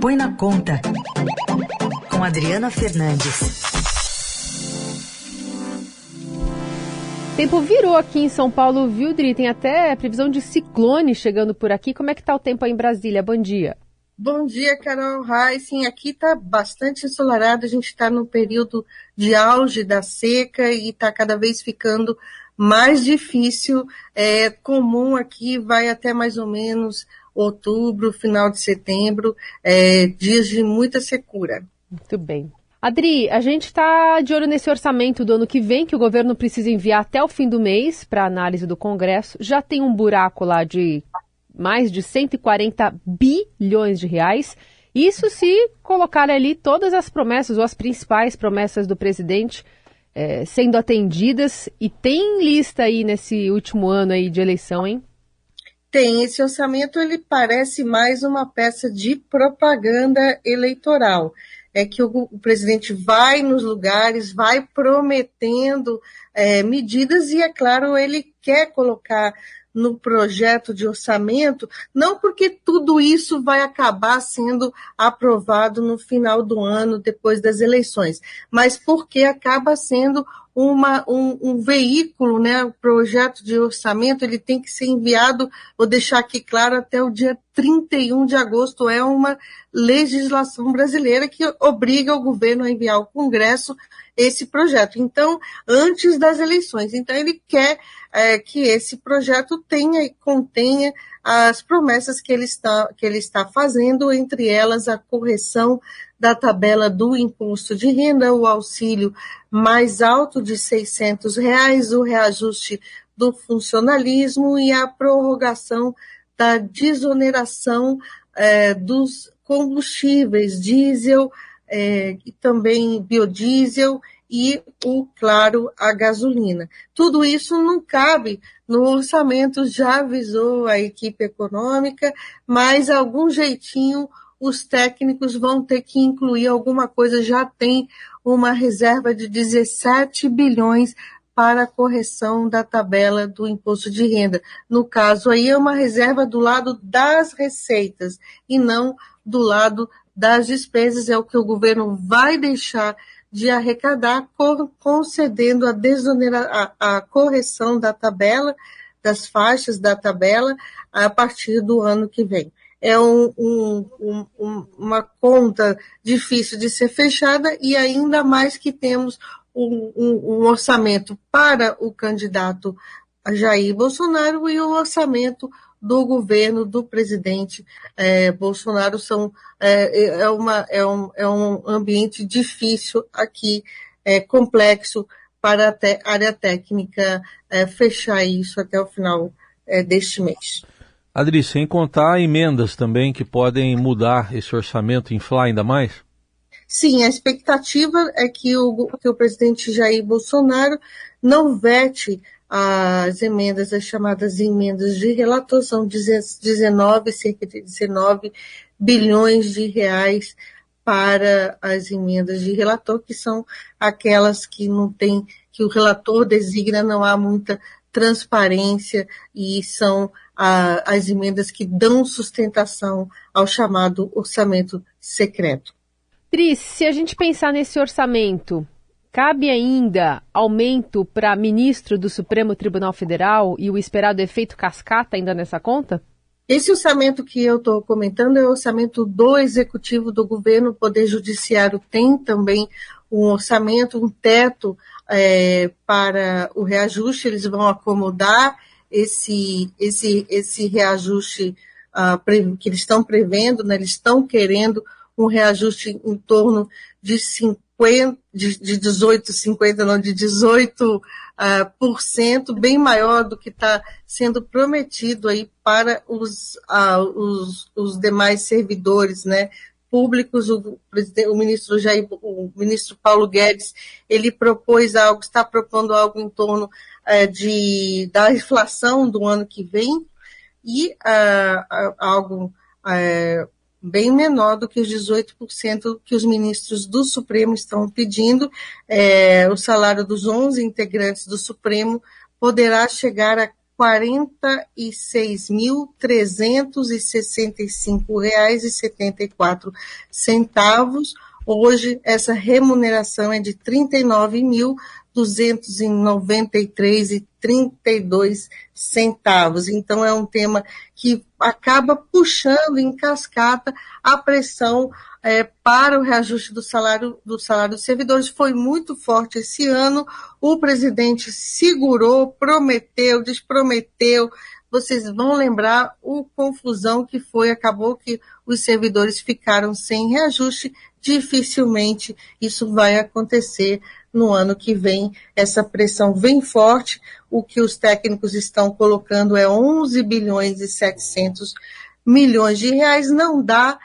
Põe na Conta, com Adriana Fernandes. Tempo virou aqui em São Paulo, viu, Dri? Tem até previsão de ciclone chegando por aqui. Como é que tá o tempo aí em Brasília? Bom dia. Bom dia, Carol. Sim, aqui está bastante ensolarado. A gente está no período de auge da seca e está cada vez ficando mais difícil. É comum aqui, vai até mais ou menos outubro, final de setembro, é, dias de muita secura. Muito bem. Adri, a gente está de olho nesse orçamento do ano que vem, que o governo precisa enviar até o fim do mês para análise do Congresso. Já tem um buraco lá de mais de 140 bilhões de reais. Isso se colocar ali todas as promessas, ou as principais promessas do presidente é, sendo atendidas. E tem lista aí nesse último ano aí de eleição, hein? Tem. Esse orçamento ele parece mais uma peça de propaganda eleitoral. É que o, o presidente vai nos lugares, vai prometendo é, medidas e, é claro, ele quer colocar no projeto de orçamento, não porque tudo isso vai acabar sendo aprovado no final do ano, depois das eleições, mas porque acaba sendo uma, um, um, veículo, né, o projeto de orçamento, ele tem que ser enviado, vou deixar aqui claro, até o dia 31 de agosto, é uma legislação brasileira que obriga o governo a enviar ao Congresso esse projeto. Então, antes das eleições. Então, ele quer é, que esse projeto tenha e contenha as promessas que ele, está, que ele está fazendo, entre elas a correção da tabela do imposto de renda, o auxílio mais alto de 600 reais, o reajuste do funcionalismo e a prorrogação da desoneração é, dos combustíveis, diesel é, e também biodiesel e o, claro, a gasolina. Tudo isso não cabe no orçamento, já avisou a equipe econômica, mas algum jeitinho os técnicos vão ter que incluir alguma coisa, já tem uma reserva de 17 bilhões para a correção da tabela do imposto de renda. No caso aí é uma reserva do lado das receitas e não do lado das despesas, é o que o governo vai deixar de arrecadar, concedendo a, desonera, a, a correção da tabela, das faixas da tabela, a partir do ano que vem. É um, um, um, uma conta difícil de ser fechada e ainda mais que temos um, orçamento para o candidato Jair Bolsonaro e o orçamento do governo do presidente é, Bolsonaro são é, é, uma, é, um, é um ambiente difícil aqui, é, complexo para a área técnica é, fechar isso até o final é, deste mês. Adri, sem contar emendas também que podem mudar esse orçamento, inflar ainda mais? Sim, a expectativa é que o, que o presidente Jair Bolsonaro não vete as emendas, as chamadas emendas de relator, são 19, cerca de 19 bilhões de reais para as emendas de relator, que são aquelas que não tem, que o relator designa, não há muita transparência e são a, as emendas que dão sustentação ao chamado orçamento secreto. Tris, se a gente pensar nesse orçamento, cabe ainda aumento para ministro do Supremo Tribunal Federal e o esperado efeito cascata ainda nessa conta? Esse orçamento que eu estou comentando é o orçamento do executivo do governo, o Poder Judiciário tem também um orçamento, um teto é, para o reajuste, eles vão acomodar esse, esse, esse reajuste uh, que eles estão prevendo, né, eles estão querendo um reajuste em torno de 50, de, de 18, 50, não, de 18 uh, por cento, bem maior do que está sendo prometido aí para os, uh, os, os demais servidores, né, públicos, o, o, ministro Jair, o ministro Paulo Guedes, ele propôs algo, está propondo algo em torno é, de, da inflação do ano que vem e uh, algo uh, bem menor do que os 18% que os ministros do Supremo estão pedindo. É, o salário dos 11 integrantes do Supremo poderá chegar a 46.365,74 centavos. Hoje essa remuneração é de R$ 39.293,32 centavos. Então é um tema que acaba puxando em cascata a pressão é, para o reajuste do salário, do salário dos servidores foi muito forte esse ano. O presidente segurou, prometeu, desprometeu. Vocês vão lembrar o confusão que foi, acabou que os servidores ficaram sem reajuste. Dificilmente isso vai acontecer no ano que vem. Essa pressão vem forte. O que os técnicos estão colocando é 11 bilhões e 700 milhões de reais. Não dá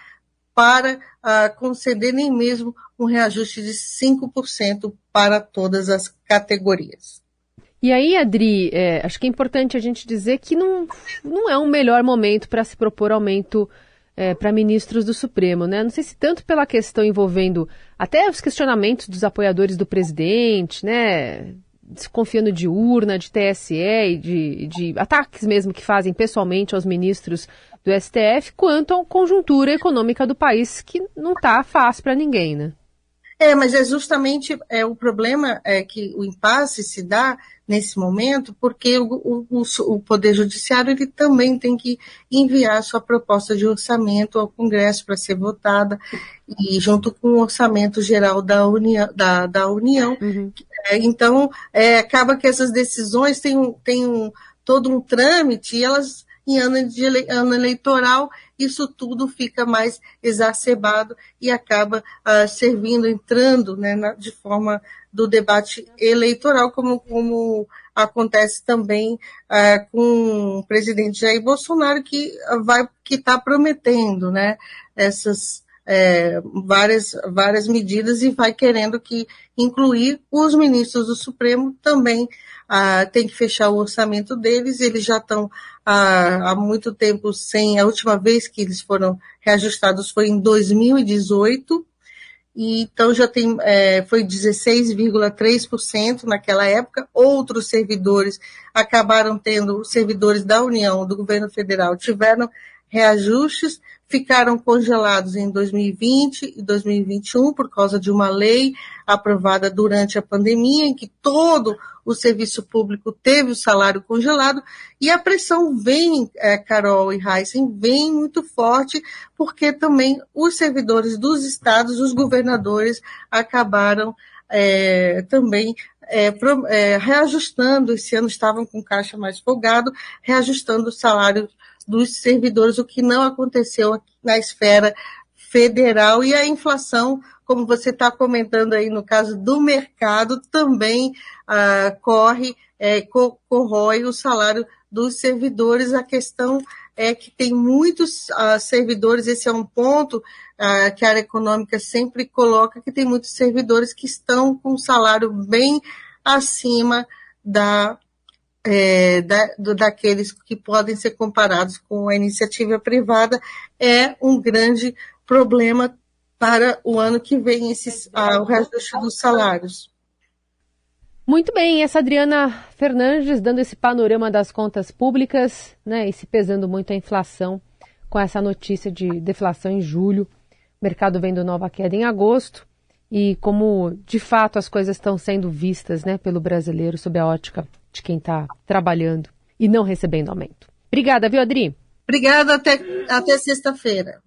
para uh, conceder nem mesmo um reajuste de 5% para todas as categorias. E aí, Adri, é, acho que é importante a gente dizer que não, não é um melhor momento para se propor aumento é, para ministros do Supremo, né? Não sei se tanto pela questão envolvendo até os questionamentos dos apoiadores do presidente, né? Desconfiando de urna, de TSE de, de ataques mesmo que fazem pessoalmente aos ministros do STF quanto à conjuntura econômica do país, que não está fácil para ninguém, né? É, mas é justamente é, o problema é que o impasse se dá nesse momento porque o, o, o Poder Judiciário ele também tem que enviar sua proposta de orçamento ao Congresso para ser votada e junto com o orçamento geral da União. Da, da União. Uhum. É, então, é, acaba que essas decisões têm, têm um, todo um trâmite e elas em ano, de ano eleitoral, isso tudo fica mais exacerbado e acaba uh, servindo, entrando né, na, de forma do debate eleitoral, como, como acontece também uh, com o presidente Jair Bolsonaro, que vai que está prometendo né, essas é, várias, várias medidas e vai querendo que incluir os ministros do Supremo também ah, tem que fechar o orçamento deles, eles já estão ah, há muito tempo sem, a última vez que eles foram reajustados foi em 2018, e então já tem, é, foi 16,3% naquela época. Outros servidores acabaram tendo, servidores da União, do governo federal, tiveram reajustes, ficaram congelados em 2020 e 2021 por causa de uma lei aprovada durante a pandemia, em que todo o serviço público teve o salário congelado, e a pressão vem, é, Carol e Heisen, vem muito forte, porque também os servidores dos estados, os governadores, acabaram é, também é, pro, é, reajustando, esse ano estavam com caixa mais folgado, reajustando o salário dos servidores, o que não aconteceu na esfera federal e a inflação, como você está comentando aí no caso do mercado, também ah, corre, é, co corrói o salário dos servidores. A questão é que tem muitos ah, servidores, esse é um ponto ah, que a área econômica sempre coloca, que tem muitos servidores que estão com salário bem acima da é, da, do, daqueles que podem ser comparados com a iniciativa privada é um grande problema para o ano que vem, esses, ah, o reajuste dos salários. Muito bem, essa Adriana Fernandes dando esse panorama das contas públicas, né, e se pesando muito a inflação com essa notícia de deflação em julho, mercado vendo nova queda em agosto e como de fato as coisas estão sendo vistas, né, pelo brasileiro sob a ótica de quem está trabalhando e não recebendo aumento. Obrigada, viu, Adri? Obrigada, até, até sexta-feira.